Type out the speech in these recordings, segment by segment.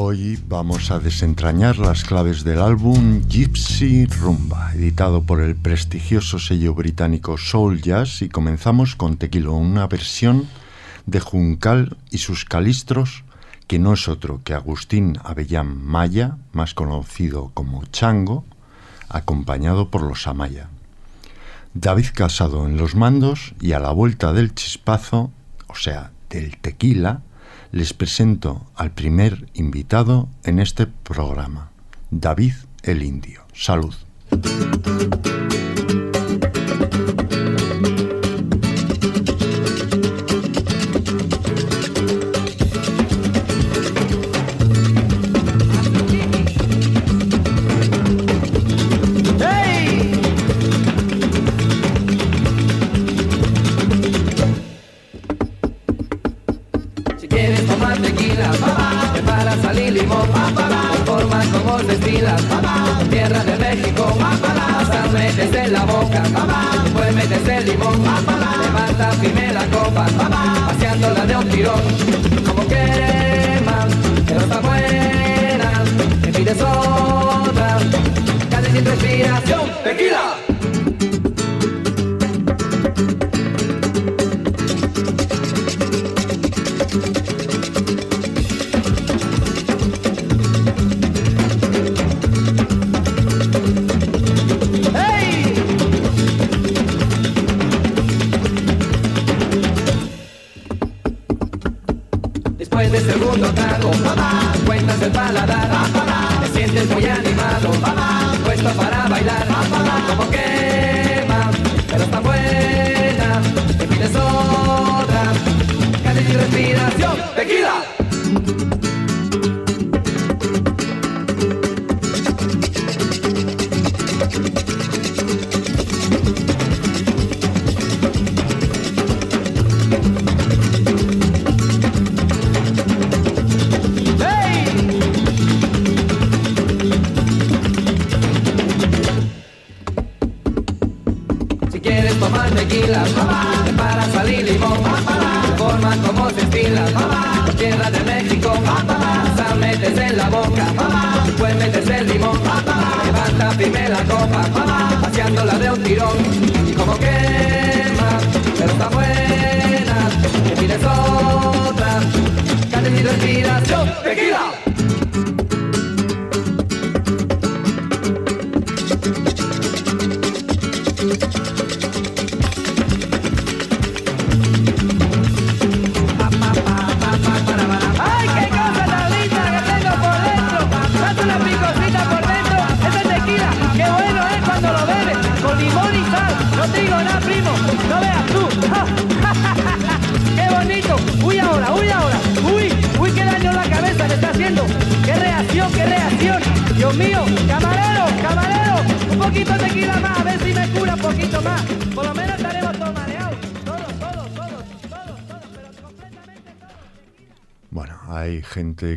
Hoy vamos a desentrañar las claves del álbum Gypsy Rumba, editado por el prestigioso sello británico Soul Jazz, y comenzamos con Tequilo, una versión de Juncal y sus calistros, que no es otro que Agustín Avellán Maya, más conocido como Chango, acompañado por los Amaya. David Casado en los mandos y a la vuelta del chispazo, o sea, del tequila, les presento al primer invitado en este programa, David el Indio. Salud. un tirón, como quemas, pero está buena, me pides otra, casi sin respiración, tequila.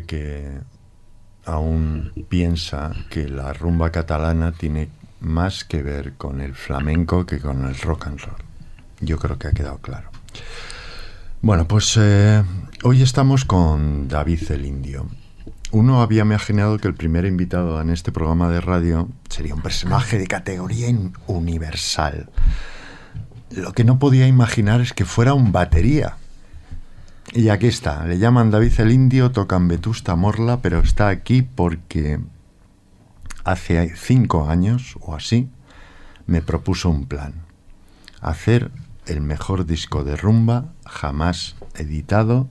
Que aún piensa que la rumba catalana tiene más que ver con el flamenco que con el rock and roll. Yo creo que ha quedado claro. Bueno, pues eh, hoy estamos con David el Indio. Uno había imaginado que el primer invitado en este programa de radio sería un personaje de categoría universal. Lo que no podía imaginar es que fuera un batería. Y aquí está, le llaman David el Indio, tocan Vetusta Morla, pero está aquí porque hace cinco años o así me propuso un plan. Hacer el mejor disco de rumba jamás editado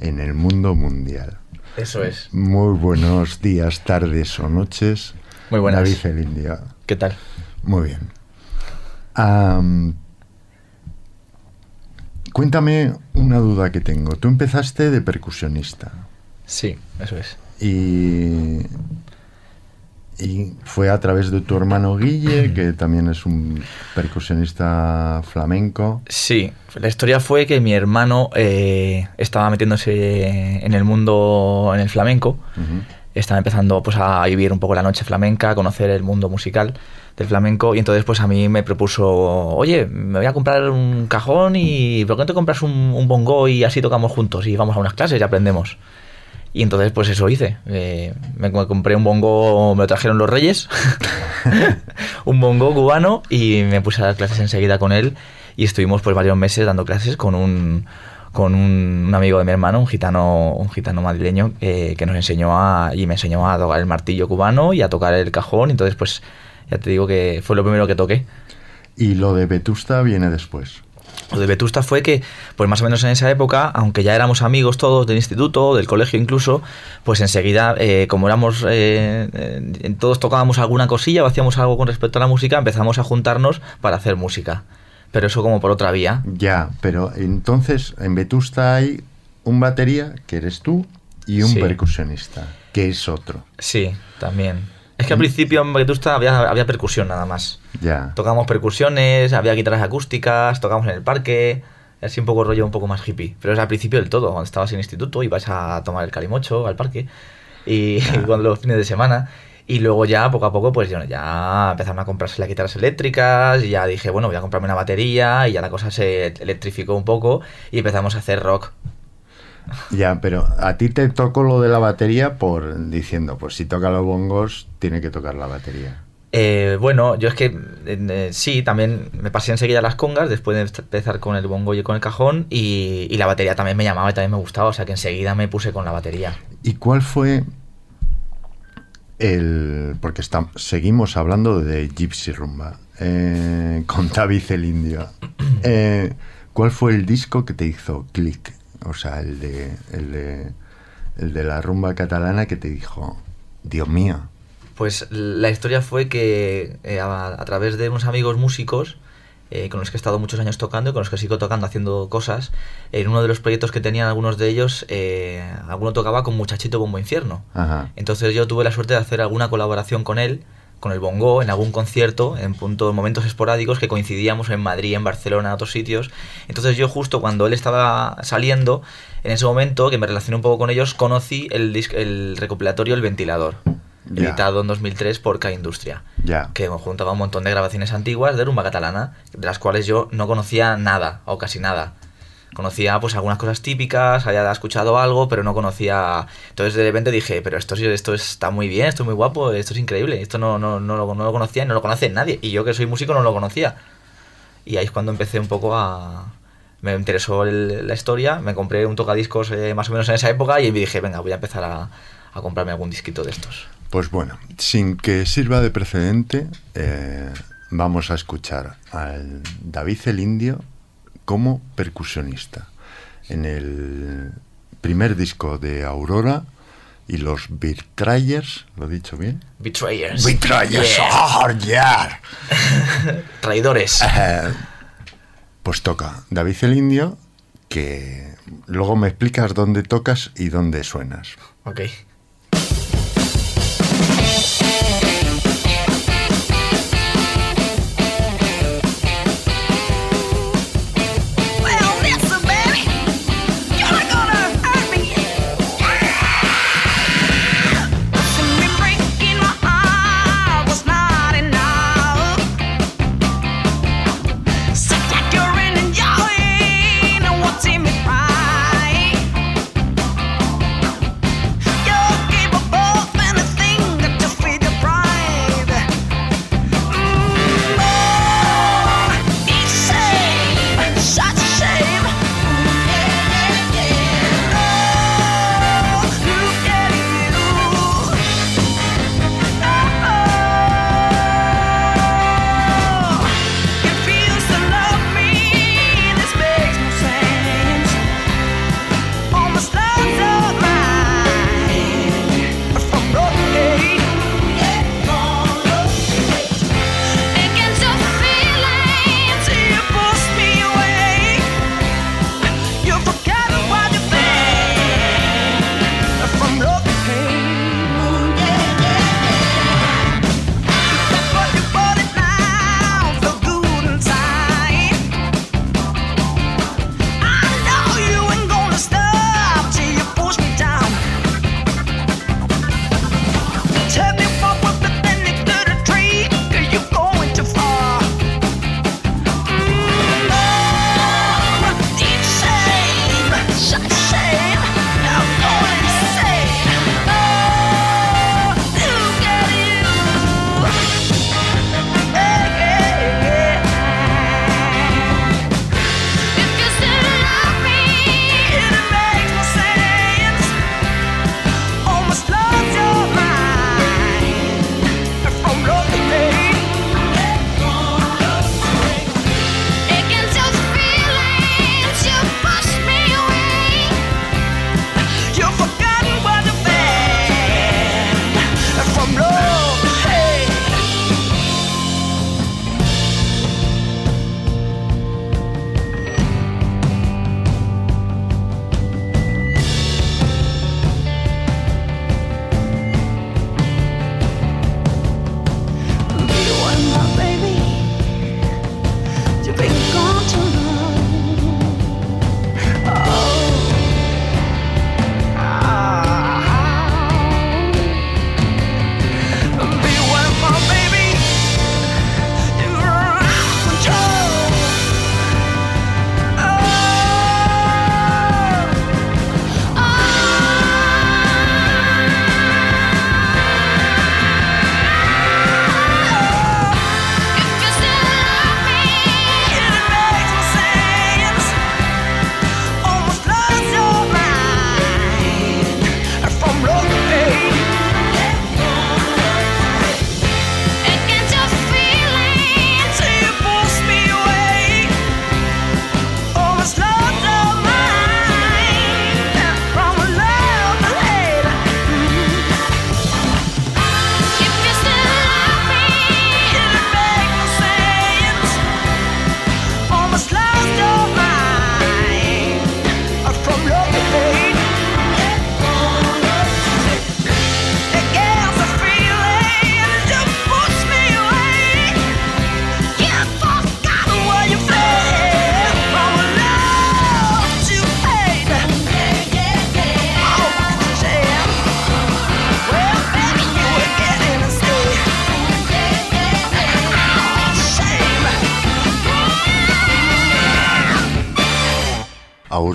en el mundo mundial. Eso es. Muy buenos días, tardes o noches. Muy buenas. David el Indio. ¿Qué tal? Muy bien. Cuéntame una duda que tengo. Tú empezaste de percusionista. Sí, eso es. Y, Y fue a través de tu hermano Guille, que también es un percusionista flamenco. Sí, la historia fue que mi hermano eh, estaba metiéndose en el mundo, en el flamenco. Ujú. Estaba empezando pues, a vivir un poco la noche flamenca, a conocer el mundo musical del flamenco. Y entonces pues a mí me propuso, oye, me voy a comprar un cajón y ¿por qué no te compras un, un bongo y así tocamos juntos y vamos a unas clases y aprendemos? Y entonces, pues eso hice. Eh, me compré un bongo, me lo trajeron los reyes, un bongo cubano, y me puse a dar clases enseguida con él. Y estuvimos pues varios meses dando clases con un, con un, un amigo de mi hermano, un gitano, un gitano madrileño, eh, que nos enseñó a, y me enseñó a tocar el martillo cubano y a tocar el cajón. Entonces, pues ya te digo que fue lo primero que toqué. Y lo de Vetusta viene después. Lo de Vetusta fue que, pues más o menos en esa época, aunque ya éramos amigos todos del instituto, del colegio incluso, pues enseguida, eh, como éramos, eh, eh, todos tocábamos alguna cosilla o hacíamos algo con respecto a la música, empezamos a juntarnos para hacer música. Pero eso como por otra vía. Ya, pero entonces en Vetusta hay un batería, que eres tú, y un Sí. percusionista, que es otro. Sí, también. Es que al principio en Vetusta había, había percusión nada más. Ya. Tocábamos percusiones, había guitarras acústicas, tocábamos en el parque, así un poco rollo un poco más hippie. Pero es al principio del todo, cuando estabas en instituto ibas a tomar el calimocho al parque y, cuando los fines de semana. Y luego ya, poco a poco, pues ya empezaron a comprarse las guitarras eléctricas y ya dije, bueno, voy a comprarme una batería y ya la cosa se electrificó un poco y empezamos a hacer rock. Ya, pero a ti te tocó lo de la batería por diciendo, pues si toca los bongos, tiene que tocar la batería. Eh, bueno, yo es que eh, sí, también me pasé enseguida las congas después de empezar con el bongo y con el cajón y, y la batería también me llamaba y también me gustaba, o sea que enseguida me puse con la batería. ¿Y cuál fue el... porque está- seguimos hablando de Gypsy Rumba, eh, con David el Indio. Eh, ¿Cuál fue el disco que te hizo clic? O sea, el de, el de, el de la rumba catalana que te dijo, Dios mío, Pues la historia fue que eh, a, a través de unos amigos músicos eh, con los que he estado muchos años tocando y con los que sigo tocando, haciendo cosas, en uno de los proyectos que tenían algunos de ellos, eh, alguno tocaba con Muchachito Bombo Infierno. Ajá. Entonces yo tuve la suerte de hacer alguna colaboración con él, con el bongo, en algún concierto, en punto, en momentos esporádicos que coincidíamos en Madrid, en Barcelona, en otros sitios. Entonces yo justo cuando él estaba saliendo, en ese momento que me relacioné un poco con ellos, conocí el, el recopilatorio El Ventilador, editado en 2003 por K-Industria Ya. que juntaba un montón de grabaciones antiguas de rumba catalana, de las cuales yo no conocía nada, o casi nada. Conocía pues algunas cosas típicas, había escuchado algo, pero no conocía... Entonces de repente dije, pero esto, esto está muy bien, esto es muy guapo, esto es increíble, esto no, no, no, lo, no lo conocía y no lo conoce nadie. Y yo que soy músico no lo conocía. Y ahí es cuando empecé un poco a... Me interesó la historia, me compré un tocadiscos eh, más o menos en esa época y me dije, venga, voy a empezar a, a comprarme algún disquito de estos. Pues bueno, sin que sirva de precedente, eh, vamos a escuchar al David el Indio como percusionista. En el primer disco de Aurora y los Betrayers, ¿lo he dicho bien? Betrayers. Betrayers, Yeah. ¡ah, yeah! Traidores. Eh, pues toca David el Indio, que luego me explicas dónde tocas y dónde suenas. Ok.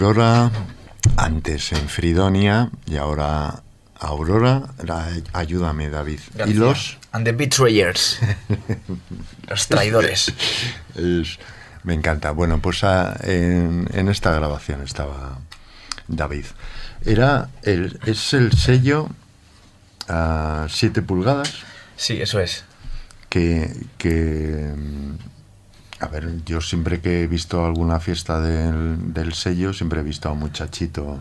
Aurora, antes en Fridonia y ahora Aurora. Ayúdame, David. Y García. los. And the Betrayers. los traidores. Es- me encanta. Bueno, pues ah, en, en esta grabación estaba David. Era el, es el sello a 7 pulgadas Sí, eso es. que, que, a ver, yo siempre que he visto alguna fiesta del, del sello, siempre he visto a un muchachito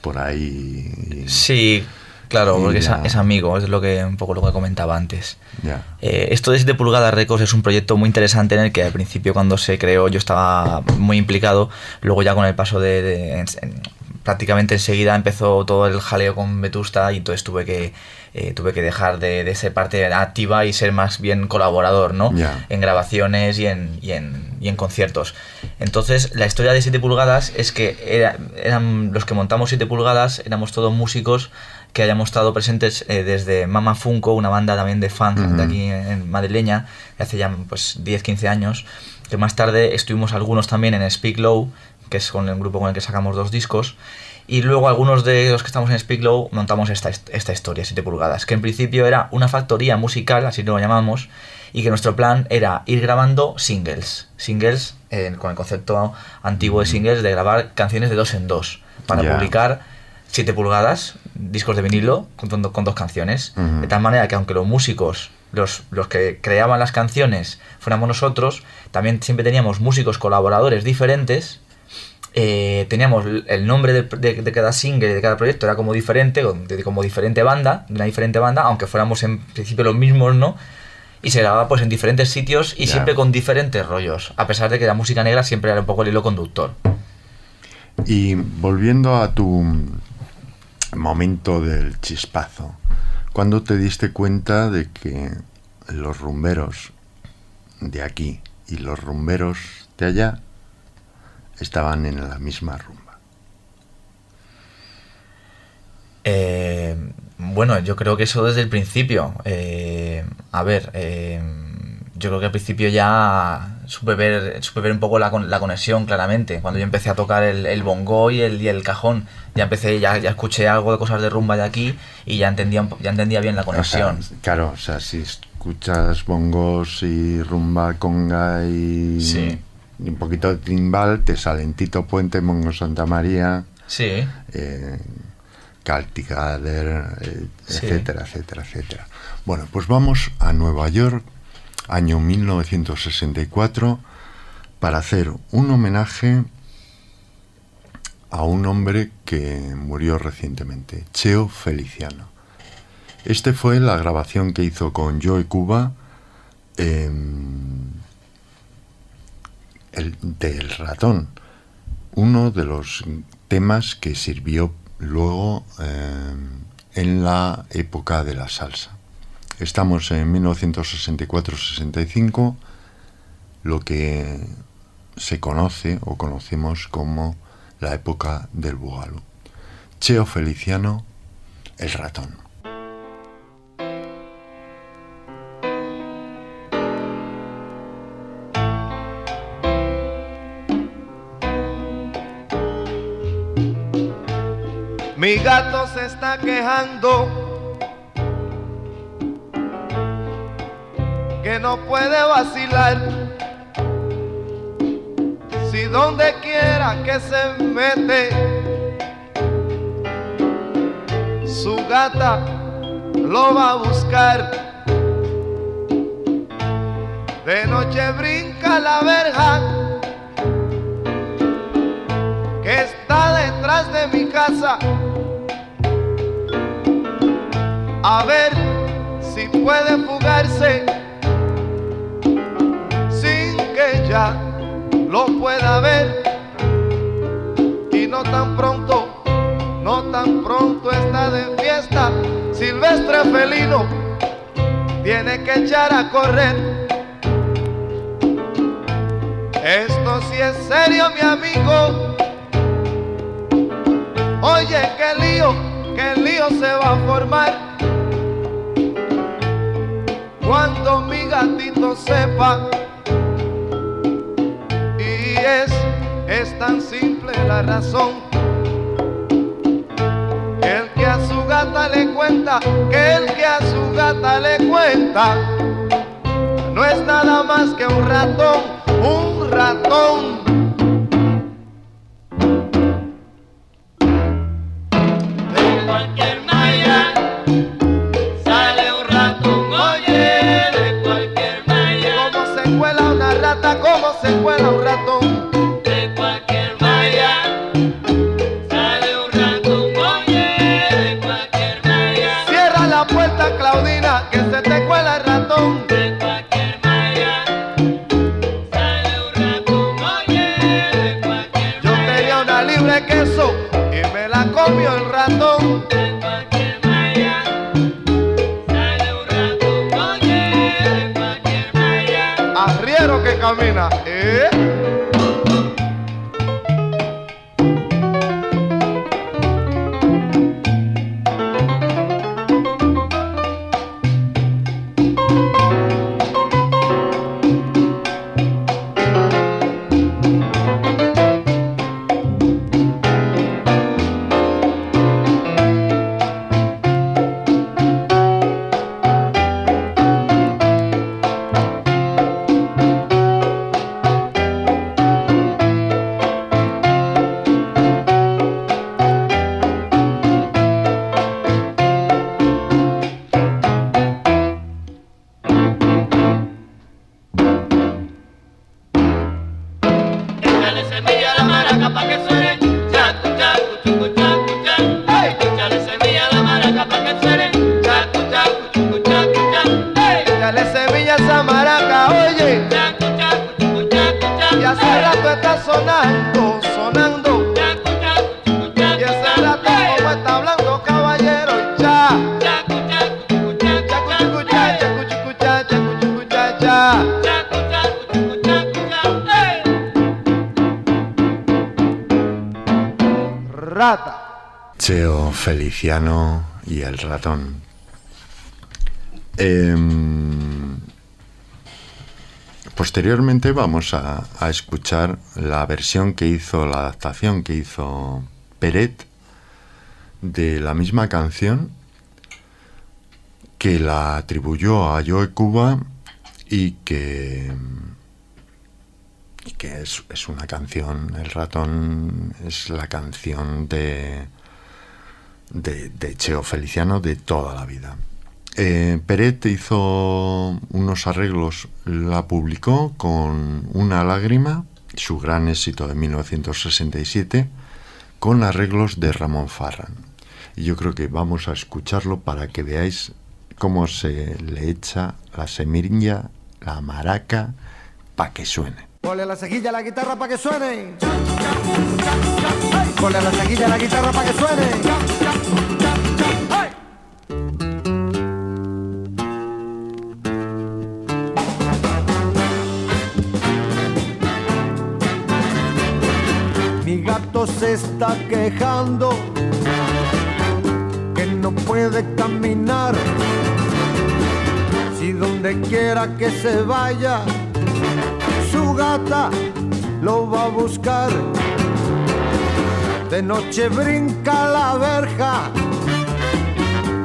por ahí. y- Sí, claro, Y porque es, amigo, es lo que un poco lo que comentaba antes. Ya. Eh, esto de 7 pulgadas Records es un proyecto muy interesante en el que al principio cuando se creó yo estaba muy implicado, luego ya con el paso de... de- en- en- prácticamente enseguida empezó todo el jaleo con Vetusta y entonces tuve que, eh, tuve que dejar de, de ser parte activa y ser más bien colaborador, ¿no? En grabaciones y en, y, en, y en conciertos. Entonces la historia de 7 pulgadas es que era- eran los que montamos 7 pulgadas, éramos todos músicos que hayamos estado presentes eh, desde Mama Funko, una banda también de Ujú. de aquí en, madrileña, hace ya pues 10, 15 años, que más tarde estuvimos algunos también en Speak Low, que es con el grupo con el que sacamos dos discos, y luego algunos de los que estamos en Speak Low montamos esta, esta historia, 7 pulgadas, que en principio era una factoría musical, así lo llamamos, y que nuestro plan era ir grabando singles, singles eh, con el concepto antiguo de singles de grabar canciones de dos en dos, para Ya. publicar 7 pulgadas, discos de vinilo con, con- dos canciones, Ujú. de tal manera que aunque los músicos, los, los que creaban las canciones, fuéramos nosotros, también siempre teníamos músicos colaboradores diferentes, eh, teníamos el nombre de, de- de cada single, de cada proyecto, era como diferente, de- como diferente banda, de una diferente banda, aunque fuéramos en principio los mismos, ¿no? Y se grababa pues en diferentes sitios y siempre con diferentes rollos, a pesar de que la música negra siempre era un poco el hilo conductor. Y volviendo a tu momento del chispazo, ¿cuándo te diste cuenta de que los rumberos de aquí y los rumberos de allá estaban en la misma rumba? Eh, bueno, yo creo que eso desde el principio. Eh, a ver, eh, yo creo que al principio ya supe ver, supe ver un poco la, la conexión claramente. Cuando yo empecé a tocar el, el bongo y el, y el cajón, ya empecé, ya, ya escuché algo de cosas de rumba de aquí y ya entendía, ya entendía bien la O sea, conexión. claro, o sea, si escuchas bongos y rumba, conga y, Sí. Un poquito de timbal, te salen Tito Puente, Mongo Santa María, Sí, eh, Celtic Gather, eh, Sí. etcétera, etcétera, etcétera. Bueno, pues vamos a Nueva York, año 1964, para hacer un homenaje a un hombre que murió recientemente, Cheo Feliciano. Este fue la grabación que hizo con Joe Cuba em, el, del ratón, uno de los temas que sirvió luego em, en la época de la salsa. Estamos en 1964-65, lo que se conoce o conocemos como la época del bugalú. Cheo Feliciano, el ratón. Mi gato se está quejando que no puede vacilar. Si donde quiera que se mete, su gata lo va a buscar. De noche brinca la verja que está detrás de mi casa. A ver si puede fugarse sin que ya lo pueda ver. Y no tan pronto, no tan pronto está de fiesta. Silvestre felino tiene que echar a correr. Esto sí es serio, mi amigo. Oye, qué lío, qué lío se va a formar. Gatito sepa. Y es, es tan simple la razón. Que el que a su gata le cuenta, que el que a su gata le cuenta, no es nada más que un ratón, un ratón. Feliciano y el ratón. Em, posteriormente vamos a, escuchar la versión que hizo, la adaptación que hizo Peret de la misma canción que la atribuyó a Joe Cuba y que, que es, es una canción, El ratón es la canción de, de, Cheo Feliciano de toda la vida. Eh, Peret hizo unos arreglos, la publicó con Una lágrima, su gran éxito de 1967, con arreglos de Ramón Farran. Y yo creo que vamos a escucharlo para que veáis cómo se le echa la semilla, la maraca, para que suene. Ponle la cejilla la guitarra para que suene. Ponle la cejilla a la guitarra para que suene. Mi gato se está quejando que no puede caminar. Si donde quiera que se vaya, lo va a buscar. De noche brinca la verja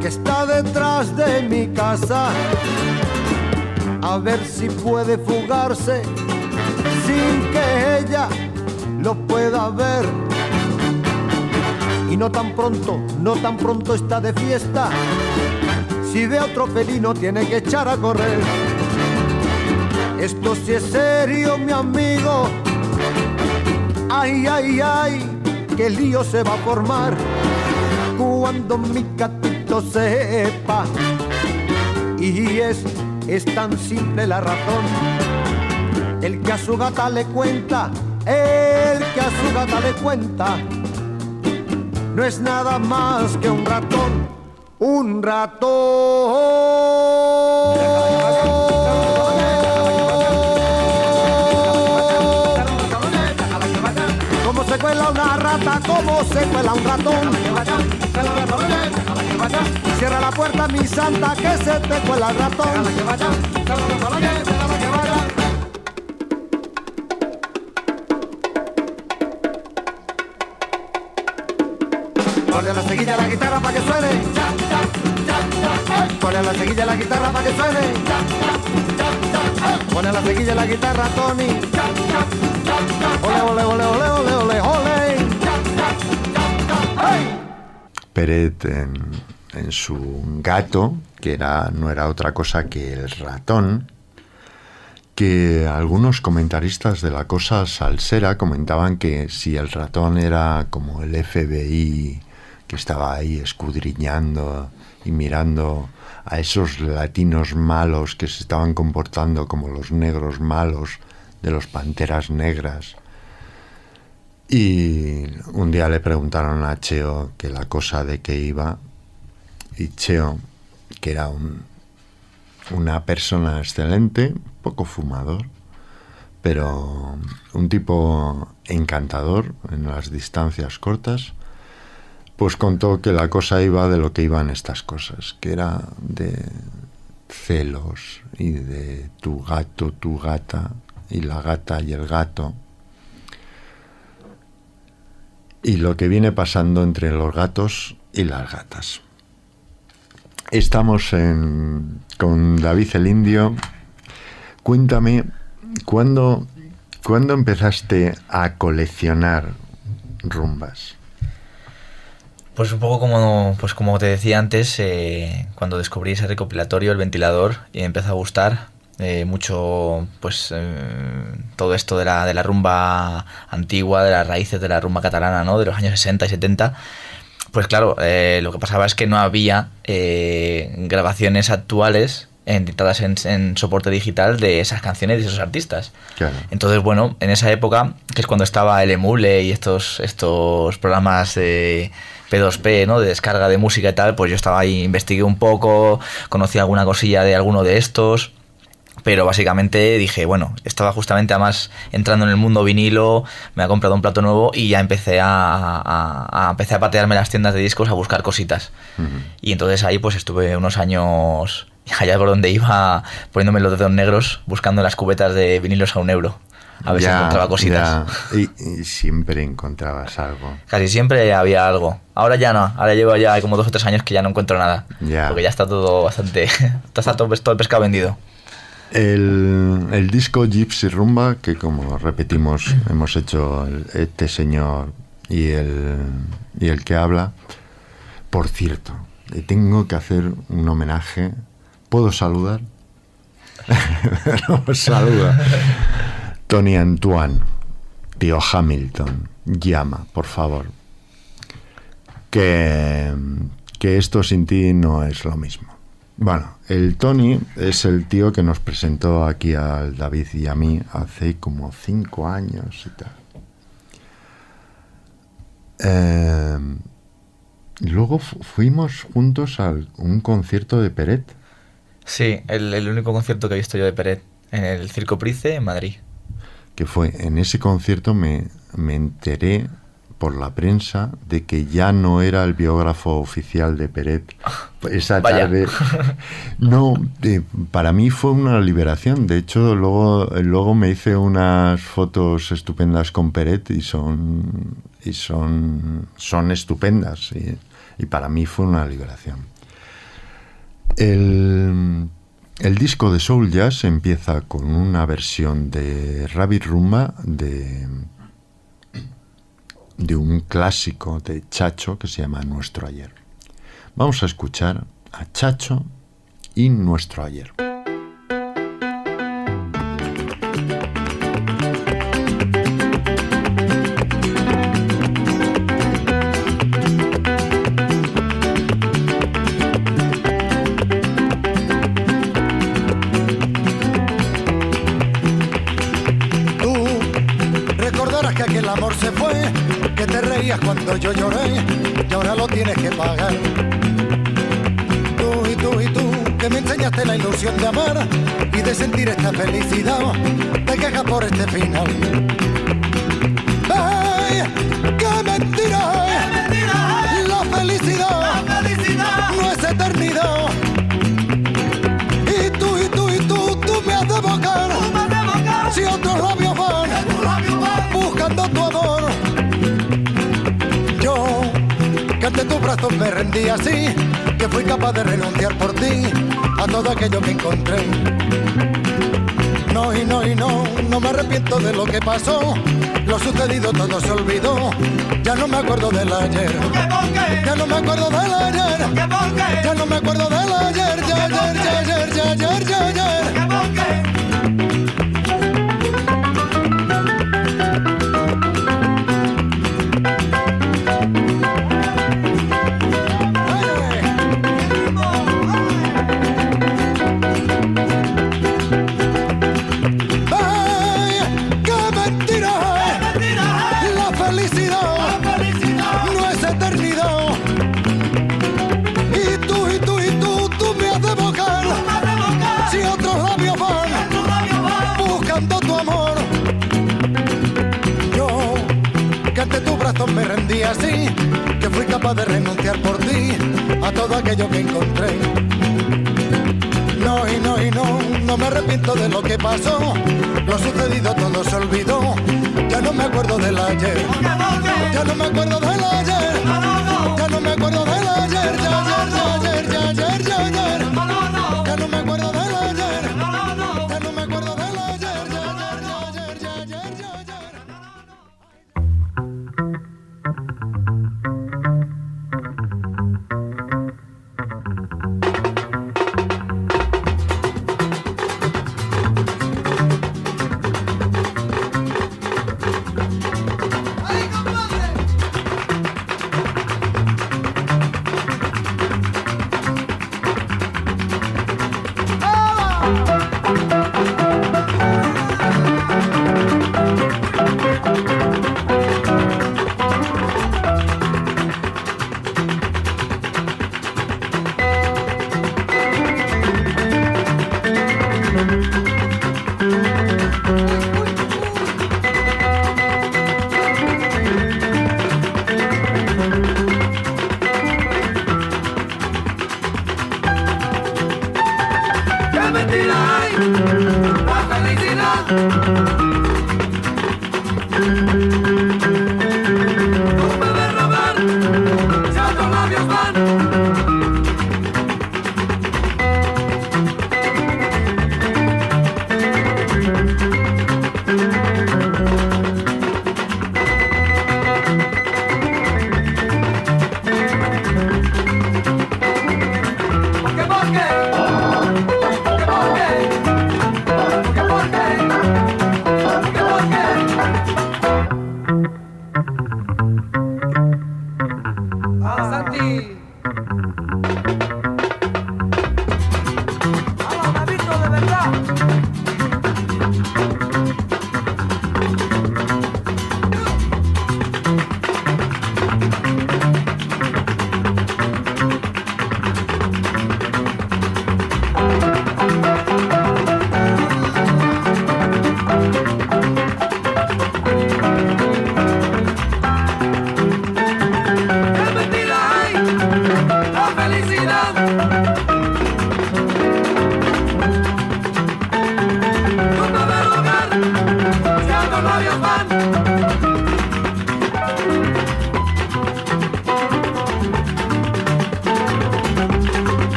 que está detrás de mi casa. A ver si puede fugarse sin que ella lo pueda ver. Y no tan pronto, no tan pronto está de fiesta. Si ve otro felino tiene que echar a correr. Esto sí es serio, mi amigo. Ay, ay, ay, qué lío se va a formar cuando mi gatito sepa. Y es, es tan simple la razón. El que a su gata le cuenta, el que a su gata le cuenta, no es nada más que un ratón, un ratón. Como se cuela un ratón. Cierra la puerta, mi santa, que se te cuela el ratón. Ponle la seguilla la guitarra para que suene. Ponle la seguilla la guitarra para que suene. Ponle la seguilla la guitarra, Tony. Ole, ole, ole, ole, ole, ole, ole. Peret en, su gato, que era, no era otra cosa que el ratón, que algunos comentaristas de la cosa salsera comentaban que si el ratón era como el FBI que estaba ahí escudriñando y mirando a esos latinos malos que se estaban comportando como los negros malos de los panteras negras. Y un día le preguntaron a Cheo que la cosa de qué iba y Cheo, que era un, una persona excelente, poco fumador, pero un tipo encantador en las distancias cortas, pues contó que la cosa iba de lo que iban estas cosas, que era de celos y de tu gato, tu gata, y la gata y el gato, y lo que viene pasando entre los gatos y las gatas. Estamos en- con David el Indio. Cuéntame, ¿cuándo, ¿cuándo empezaste a coleccionar rumbas? Pues un poco como, pues como te decía antes, eh, cuando descubrí ese recopilatorio, el ventilador, y me empezó a gustar eh, mucho pues eh, todo esto de la, de la rumba antigua, de las raíces de la rumba catalana, ¿no? De los años 60 y 70. Pues claro, eh, lo que pasaba es que no había eh, grabaciones actuales editadas en, en soporte digital de esas canciones de esos artistas. Claro. Entonces, bueno, en esa época, que es cuando estaba el emule y estos, estos programas de P2P, ¿no? De descarga de música y tal, pues yo estaba ahí, investigué un poco, conocí alguna cosilla de alguno de estos. Pero básicamente dije, bueno, estaba justamente además entrando en el mundo vinilo, me ha comprado un plato nuevo y ya empecé a, a- a- empecé a patearme las tiendas de discos a buscar cositas. Y entonces ahí pues estuve unos años allá por donde iba poniéndome los dedos negros buscando las cubetas de vinilos a un euro. A ver si encontraba cositas. Y, y siempre encontrabas algo. Casi siempre había algo. Ahora ya no. Ahora llevo ya como dos o tres años que ya no encuentro nada. Ya. Porque ya está todo bastante... está todo, todo el pescado vendido. El, el disco Gypsy Rumba, que como repetimos, hemos hecho este señor y el, y el que habla. Por cierto, tengo que hacer un homenaje. ¿Puedo saludar? saluda. Tony Antoine, tío Hamilton, llama, por favor. Que, que esto sin ti no es lo mismo. Bueno, el Tony es el tío que nos presentó aquí al David y a mí hace como cinco años y tal. Eh, luego fu- fuimos juntos a un concierto de Peret. Sí, el, el único concierto que he visto yo de Peret. En el Circo Price en Madrid. que fue en ese concierto me, me enteré por la prensa de que ya no era el biógrafo oficial de Peret esa Vaya. tarde. No eh, para mí fue una liberación. De hecho luego luego me hice unas fotos estupendas con Peret y son y son son estupendas y, y para mí fue una liberación. El, el disco de Soul Jazz empieza con una versión de Rabbit Rumba de, de un clásico de Chacho que se llama Nuestro Ayer. Vamos a escuchar a Chacho y Nuestro Ayer.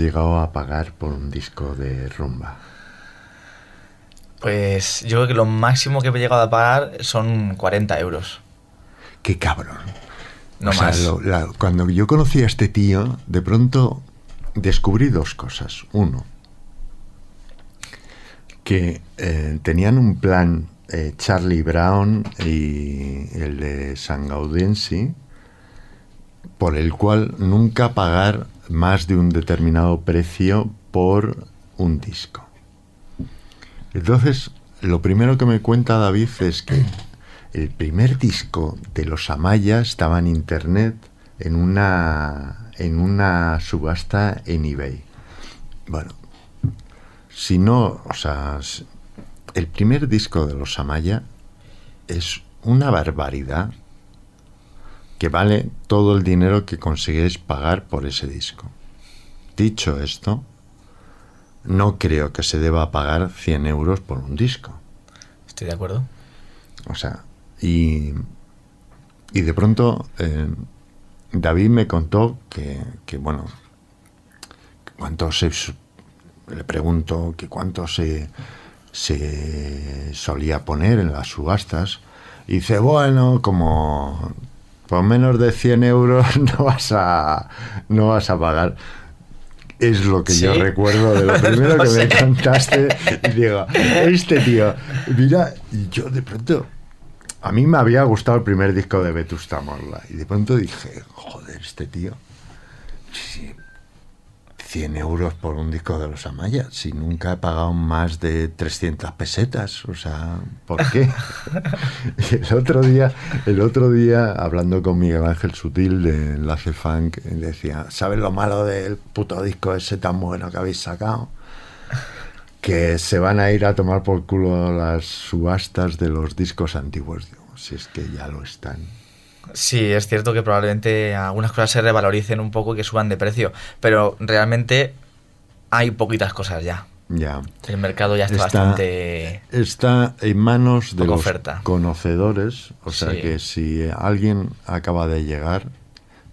Llegado a pagar por un disco de rumba? Pues yo creo que lo máximo que he llegado a pagar son 40 euros. Qué cabrón. No O sea, más. lo- la- cuando yo conocí a este tío, de pronto descubrí dos cosas. Uno, que eh, tenían un plan eh, Charlie Brown y el de San Gaudensi, por el cual nunca pagar más de un determinado precio por un disco. Entonces, lo primero que me cuenta David es que el primer disco de los Amaya estaba en internet en una en una subasta en eBay. Bueno, si no, o sea, el primer disco de los Amaya es una barbaridad que vale todo el dinero que conseguís pagar por ese disco. Dicho esto, no creo que se deba pagar 100 euros por un disco. Estoy de acuerdo. O sea, y, y de pronto eh, David me contó que, que, bueno, cuánto se... Le pregunto que cuánto se, se solía poner en las subastas. Y dice, bueno, como por menos de 100 euros no vas a, no vas a pagar. Es lo que yo recuerdo de lo primero No que me contaste. Y digo, este tío, mira, y yo de pronto, a mí me había gustado el primer disco de Vetusta Morla. Y de pronto dije, joder, este tío, sí, 100 euros por un disco de los Amaya, si nunca he pagado más de 300 pesetas, o sea, ¿por qué? Y el otro día, el otro día, hablando con Miguel Ángel Sutil de Enlace Funk, decía, ¿sabes lo malo del puto disco ese tan bueno que habéis sacado? Que se van a ir a tomar por culo las subastas de los discos antiguos. Digo, si es que ya lo están. Sí, es cierto que probablemente algunas cosas se revaloricen un poco y que suban de precio, pero realmente hay poquitas cosas ya. Ya. El mercado ya está, Está- bastante... Está en manos de los oferta. conocedores, o sea Sí. que si alguien acaba de llegar,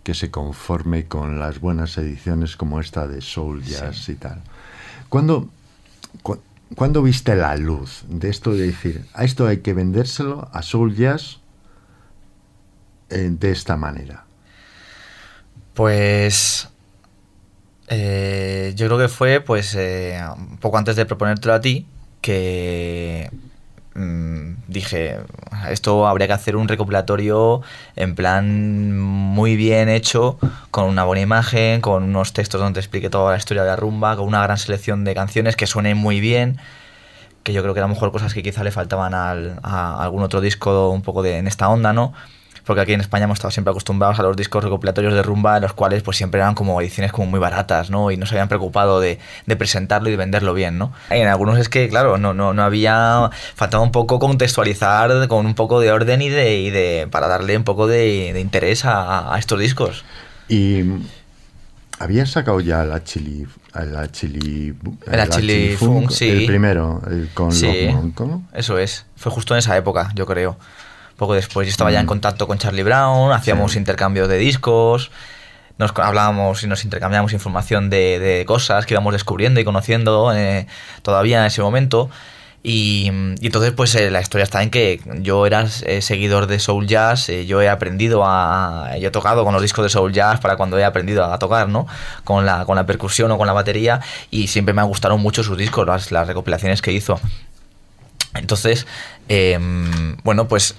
que se conforme con las buenas ediciones como esta de Soul Jazz y tal. ¿Cuándo, cu- ¿Cuándo viste la luz de esto de decir, a esto hay que vendérselo a Soul Jazz eh, de esta manera? Pues eh, yo creo que fue pues eh, un poco antes de proponértelo a ti que mm, dije esto habría que hacer un recopilatorio en plan muy bien hecho con una buena imagen con unos textos donde explique toda la historia de la rumba con una gran selección de canciones que suenen muy bien que yo creo que a lo mejor cosas que quizá le faltaban al- a algún otro disco un poco de, en esta onda, ¿no? Porque aquí en España hemos estado siempre acostumbrados a los discos recopilatorios de rumba, en los cuales pues siempre eran como ediciones como muy baratas, ¿no? Y no se habían preocupado de, de presentarlo y de venderlo bien, ¿no? Y en algunos es que, claro, no, no, no había... Faltaba un poco contextualizar con un poco de orden y de... y de para darle un poco de, de interés a, a estos discos. Y había sacado ya la chili, la chili, La Chili Funk, sí. el primero, el con Sí. los Moncos. Eso es. Fue justo en esa época, yo creo. Poco después. Yo estaba ya en Mm. contacto con Charlie Brown, hacíamos Sí. intercambios de discos, nos hablábamos y nos intercambiábamos información de, de cosas que íbamos descubriendo y conociendo eh, todavía en ese momento. Y, y entonces, pues eh, la historia está en que yo era eh, seguidor de Soul Jazz, yo he aprendido a. Yo he tocado con los discos de Soul Jazz para cuando he aprendido a tocar, ¿no? Con la, con la percusión o con la batería, y siempre me gustaron mucho sus discos, las, las recopilaciones que hizo. Entonces, eh, bueno, pues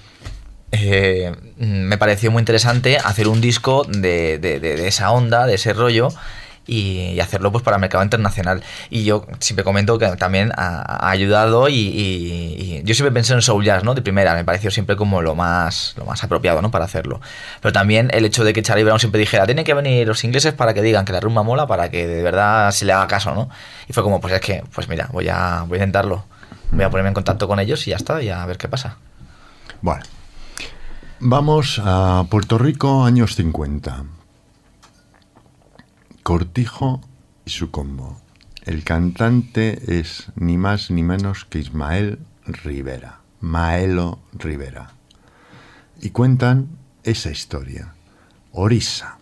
eh, me pareció muy interesante hacer un disco de, de- de- esa onda, de ese rollo. Y, hacerlo pues para el mercado internacional. Y yo siempre comento que también ha, ayudado y yo siempre pensé en Soul Jazz, ¿no? De primera, me pareció siempre como lo más, lo más apropiado, ¿no? Para hacerlo. Pero también el hecho de que Charlie Brown siempre dijera, tienen que venir los ingleses para que digan que la rumba mola, para que de verdad se le haga caso, ¿no? Y fue como, pues es que, pues mira, voy a, voy a intentarlo. Voy a ponerme en contacto con ellos y ya está, y a ver qué pasa. Bueno, vamos a Puerto Rico, años 50. Cortijo y su combo. El cantante es ni más ni menos que Ismael Rivera, Maelo Rivera. Y cuentan esa historia. Orisa.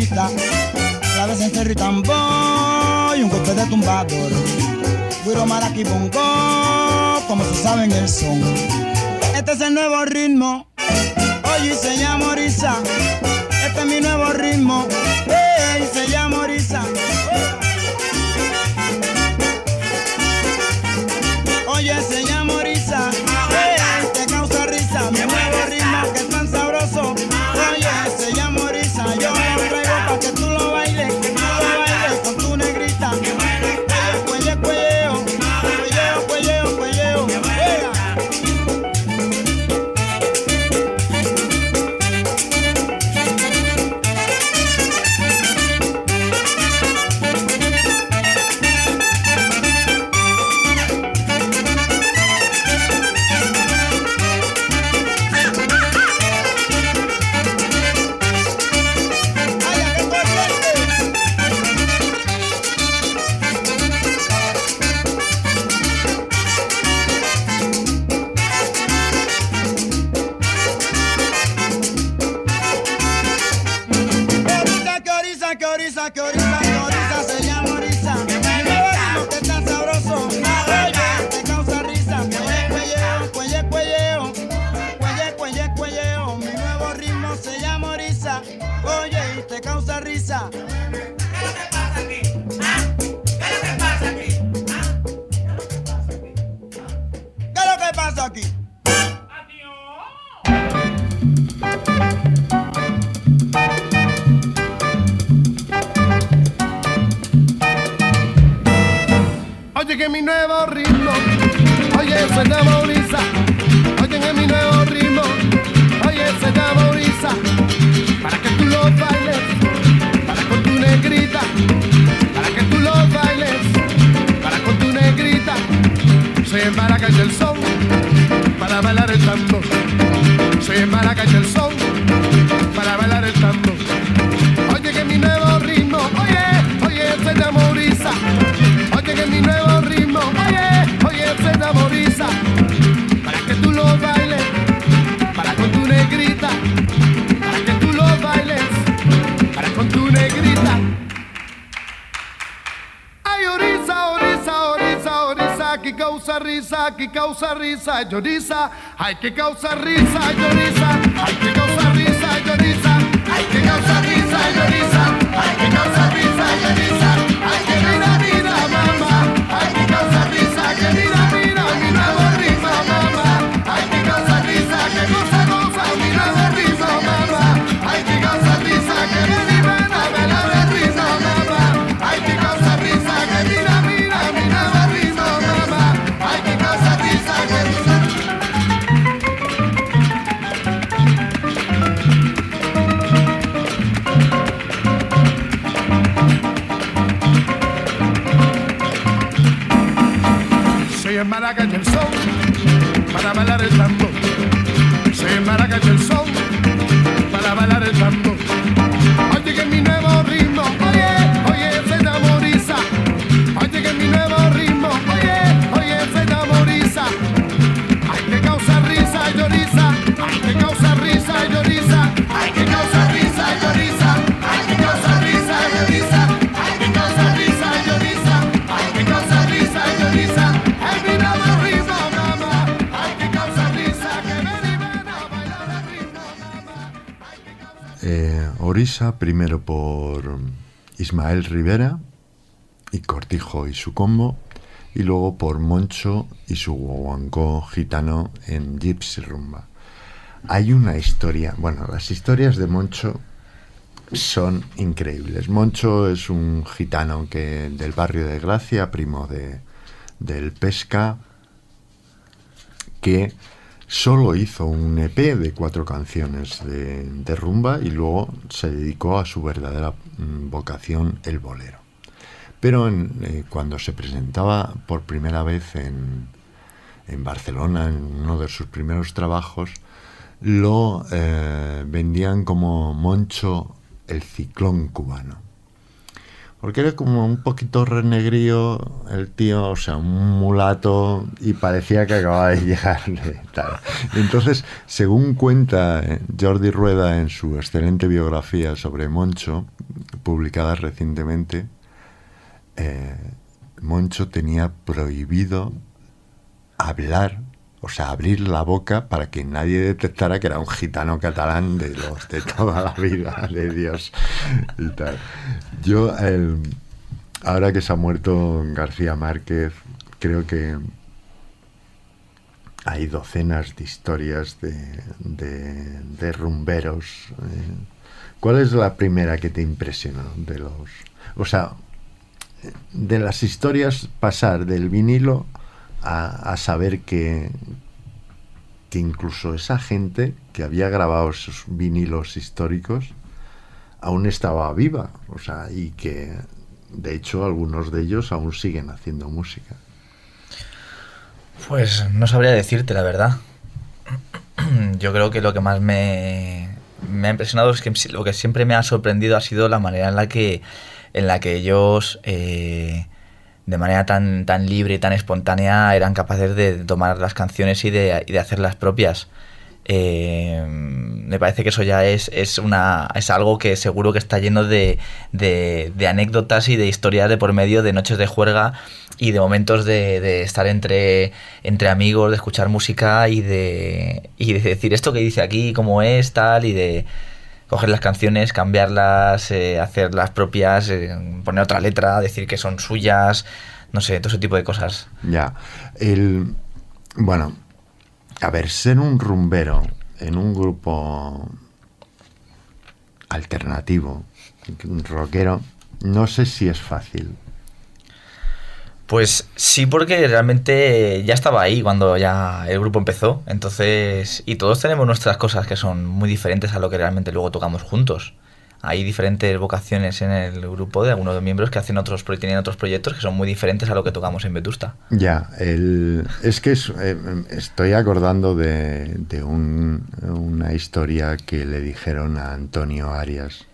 la vez en cerro y y un golpe de tumbador. Guiro Maraki Bongo, como se sabe el son. Este es el nuevo ritmo, oye se llama Orisa. Este es mi nuevo ritmo. remember risa, que causa risa, lloriza. Hay que causar risa, lloriza. Hay que causar risa, lloriza. Hay que causar risa, lloriza. Hay que causar risa, lloriza. Primero por Ismael Rivera y Cortijo y su combo, y luego por Moncho y su guaguancó gitano en Gypsy Rumba. Hay una historia, bueno, las historias de Moncho son increíbles. Moncho es un gitano que del barrio de Gracia, primo de, del Pesca, que solo hizo un EP de cuatro canciones de, rumba y luego se dedicó a su verdadera mm, vocación, el bolero. Pero eh, cuando se presentaba por primera vez en, Barcelona, en uno de sus primeros trabajos, lo eh, vendían como Moncho el ciclón cubano. Porque era como un poquito renegrío el tío, o sea, un mulato, y parecía que acababa de llegar. Entonces, según cuenta eh, Jordi Rueda en su excelente biografía sobre Moncho, publicada recientemente, eh, Moncho tenía prohibido hablar, o sea, abrir la boca para que nadie detectara que era un gitano catalán de los de toda la vida, de Dios y tal. Yo, ahora que se ha muerto García Márquez, creo que hay docenas de historias de, de- de rumberos. eh. ¿Cuál es la primera que te impresionó de los... O sea, de las historias pasar del vinilo a, saber que, que incluso esa gente que había grabado esos vinilos históricos aún estaba viva, o sea, y que de hecho algunos de ellos aún siguen haciendo música. Pues no sabría decirte la verdad. Yo creo que lo que más me, me ha impresionado es que lo que siempre me ha sorprendido ha sido la manera en la que, en la que ellos, eh, de manera tan, tan libre y tan espontánea, eran capaces de tomar las canciones y de, y de hacerlas propias. Eh, me parece que eso ya es, es, una, es algo que seguro que está lleno de, de, de anécdotas y de historias de por medio, de noches de juerga y de momentos de, de estar entre, entre amigos, de escuchar música y de, y de decir esto que dice aquí, cómo es, tal, y de coger las canciones, cambiarlas, eh, hacer las propias, eh, poner otra letra, decir que son suyas, no sé, todo ese tipo de cosas. Ya, el... Bueno, a ver, ser un rumbero en un grupo alternativo, rockero, no sé si es fácil. Pues sí, porque realmente ya estaba ahí cuando ya el grupo empezó. Entonces, y todos tenemos nuestras cosas que son muy diferentes a lo que realmente luego tocamos juntos. Hay diferentes vocaciones en el grupo de algunos miembros que hacen otros, tienen otros proyectos que son muy diferentes a lo que tocamos en Vetusta. Ya, el, es que eh, estoy acordando de, de un- una historia que le dijeron a Antonio Arias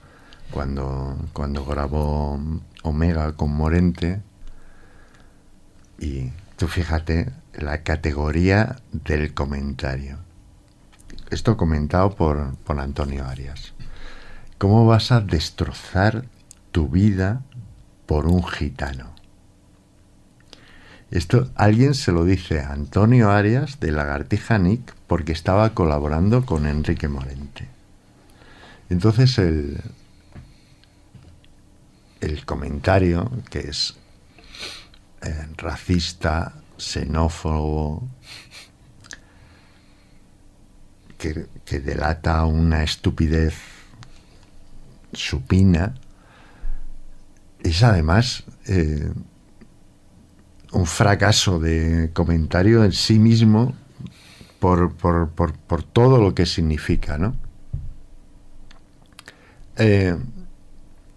cuando, cuando grabó Omega con Morente. Y tú fíjate la categoría del comentario. Esto comentado por, por Antonio Arias. ¿Cómo vas a destrozar tu vida por un gitano? Esto alguien se lo dice a Antonio Arias de Lagartija Nick porque estaba colaborando con Enrique Morente. Entonces el, el comentario, que es eh, racista, xenófobo, que, que delata una estupidez supina, es además eh, un fracaso de comentario en sí mismo por, por- por- por todo lo que significa, ¿no? Eh,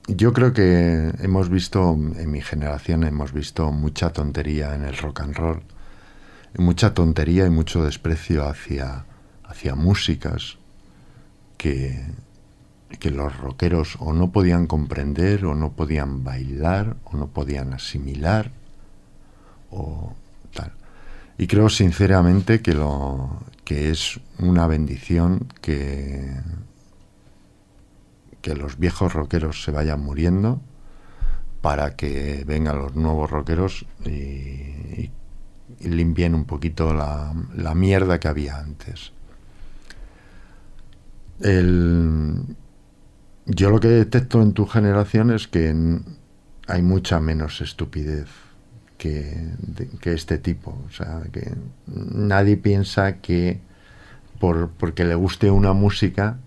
yo creo que hemos visto, en mi generación, hemos visto mucha tontería en el rock and roll, mucha tontería y mucho desprecio hacia, hacia músicas que, que los rockeros o no podían comprender, o no podían bailar, o no podían asimilar, o tal. Y creo sinceramente que lo que es una bendición que que los viejos rockeros se vayan muriendo para que vengan los nuevos rockeros y, limpien un poquito la, la mierda que había antes. Yo lo que detecto en tu generación es que hay mucha menos estupidez que, que este tipo. O sea, que nadie piensa que por, porque le guste una música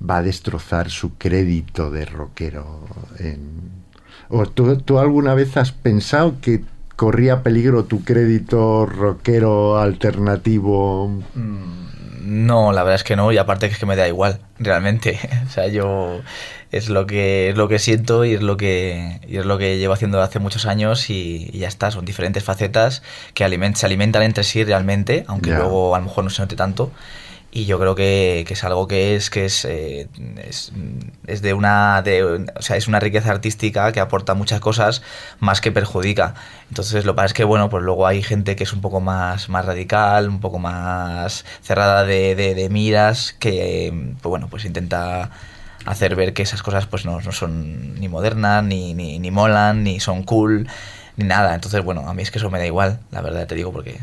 va a destrozar su crédito de rockero. en- ¿O tú, tú alguna vez has pensado que corría peligro tu crédito rockero alternativo? No, la verdad es que no, y aparte que es que me da igual, realmente. O sea, yo es lo que es lo que siento y es lo que y es lo que llevo haciendo hace muchos años y, y ya está, son diferentes facetas que aliment- se alimentan entre sí realmente, aunque Ya. luego a lo mejor no se note tanto. Y yo creo que, que es algo que es que es, eh, es, de una de, o sea es una riqueza artística que aporta muchas cosas más que perjudica. Entonces lo que pasa es que bueno pues luego hay gente que es un poco más más radical un poco más cerrada de, de, de miras que pues bueno pues intenta hacer ver que esas cosas pues no, no son ni modernas ni, ni, ni molan ni son cool ni nada. Entonces bueno a mí es que eso me da igual la verdad te digo porque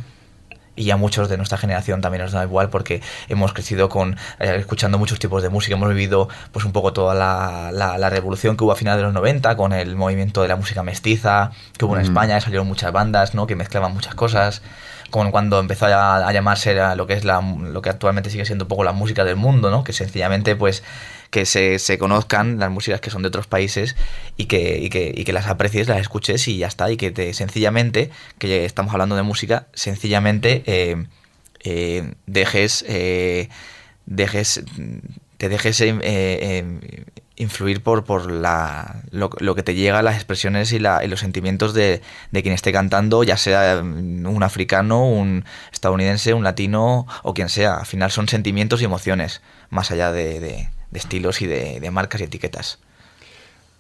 y a muchos de nuestra generación también nos da igual porque hemos crecido con eh, escuchando muchos tipos de música, hemos vivido pues un poco toda la, la, la revolución que hubo a finales de los 90 con el movimiento de la música mestiza que hubo en Mm. España, salieron muchas bandas ¿no? que mezclaban muchas cosas con cuando empezó a, a llamarse la- lo que es la, lo que actualmente sigue siendo un poco la música del mundo, ¿no? que sencillamente pues que se, se conozcan las músicas que son de otros países y que, y, que, y que las aprecies, las escuches y ya está. Y que te, sencillamente, que estamos hablando de música, sencillamente eh, eh, dejes, eh, dejes, te dejes eh, influir por, por la, lo, lo que te llega, las expresiones y, la, y los sentimientos de, de quien esté cantando, ya sea mm, un africano, un estadounidense, un latino o quien sea. Al final son sentimientos y emociones, más allá de- de estilos y de, marcas y etiquetas.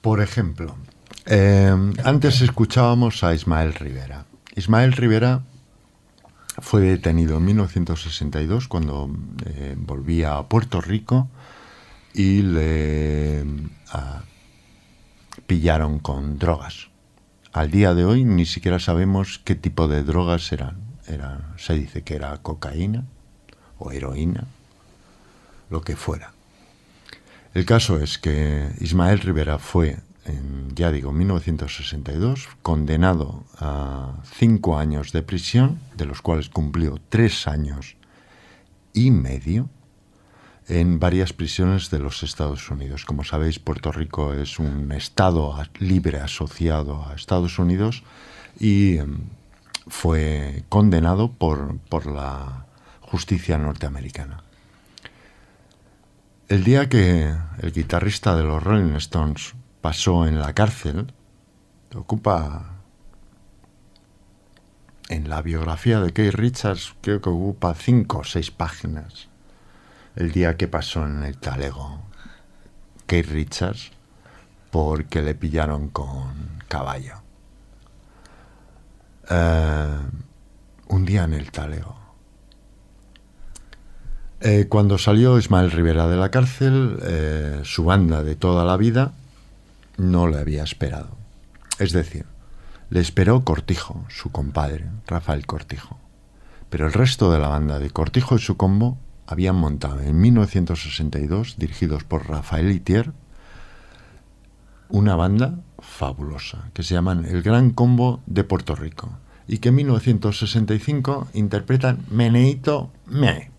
Por ejemplo, eh, antes escuchábamos a Ismael Rivera. Ismael Rivera fue detenido en 1962 cuando eh, volvía a Puerto Rico y le ah, pillaron con drogas. Al día de hoy ni siquiera sabemos qué tipo de drogas eran. Era, se dice que era cocaína o heroína, lo que fuera. El caso es que Ismael Rivera fue, en, ya digo, 1962, condenado a cinco años de prisión, de los cuales cumplió tres años y medio en varias prisiones de los Estados Unidos. Como sabéis, Puerto Rico es un estado libre asociado a Estados Unidos y em, fue condenado por, por la justicia norteamericana. El día que el guitarrista de los Rolling Stones pasó en la cárcel, ocupa en la biografía de Keith Richards, creo que ocupa cinco o seis páginas. El día que pasó en el talego Keith Richards porque le pillaron con caballo. Eh, un día en el talego. Eh, cuando salió Ismael Rivera de la cárcel, eh, su banda de toda la vida no le había esperado. Es decir, le esperó Cortijo, su compadre, Rafael Cortijo. Pero el resto de la banda de Cortijo y su combo habían montado en 1962, dirigidos por Rafael Itier, una banda fabulosa que se llaman El Gran Combo de Puerto Rico y que en 1965 interpretan Meneito Me.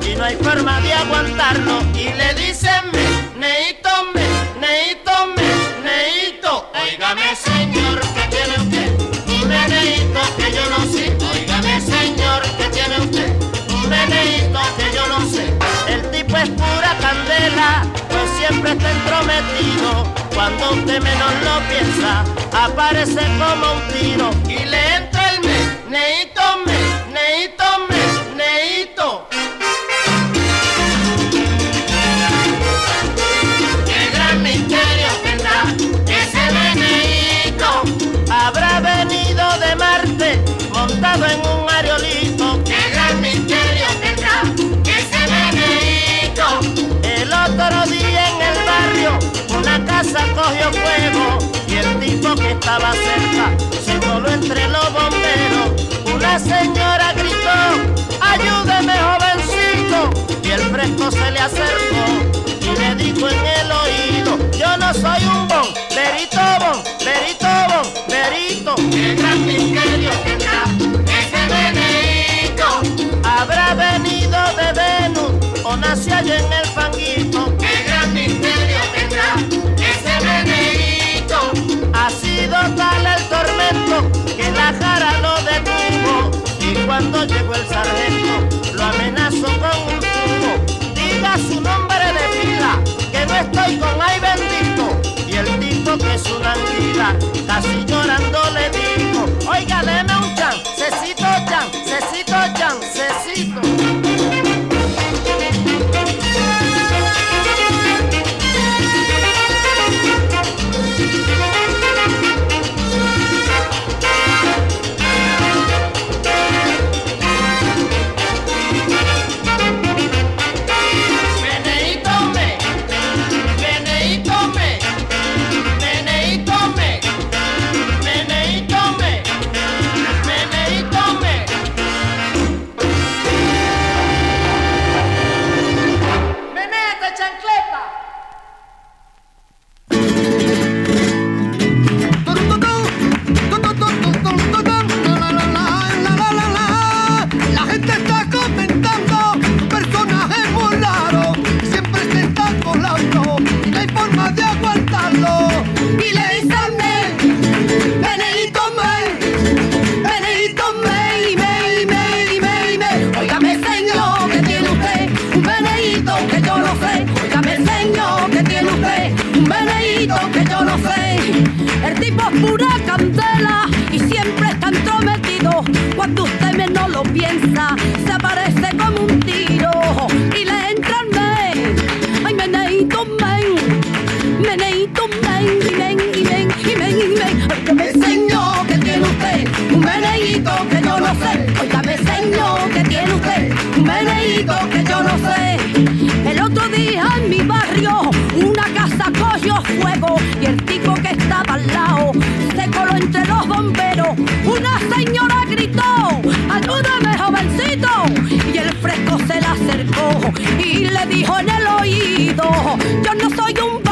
Y no hay forma de aguantarlo Y le dicen me, neito me, neito me, neito. Óigame señor, ¿qué tiene usted? Un meneíto que yo no sé. Óigame señor, ¿qué tiene usted? Un meneíto que yo no sé. El tipo es pura candela, pues siempre está entrometido. Cuando usted menos lo piensa, aparece como un tiro. Y le entra el me, neito me, neito casa cogió fuego y el tipo que estaba cerca se coló entre los bomberos. Una señora gritó, ayúdeme jovencito, y el fresco se le acercó y le dijo en el oído, yo no soy un bomberito, bomberito, bomberito. Qué gran misterio tendrá ese beneito. Habrá venido de Venus o nació allá en el fanguito el tormento que la jara lo detuvo y cuando llegó el sargento lo amenazó con un tubo. Diga su nombre de fila que no estoy con ay bendito y el tipo que es una anguila casi llorando le dijo, oiga nena Pura candela y siempre está entrometido. Cuando usted menos lo piensa se aparece como un tiro Y le entra el men, ay Benedito men Meneito men, y ven, y ven, y ven, y ven. Óigame señor que tiene usted un meneíto que yo no sé. Óigame señor que tiene usted un meneíto que yo no sé. El otro día Una señora gritó, ayúdame jovencito Y el fresco se le acercó y le dijo en el oído Yo no soy un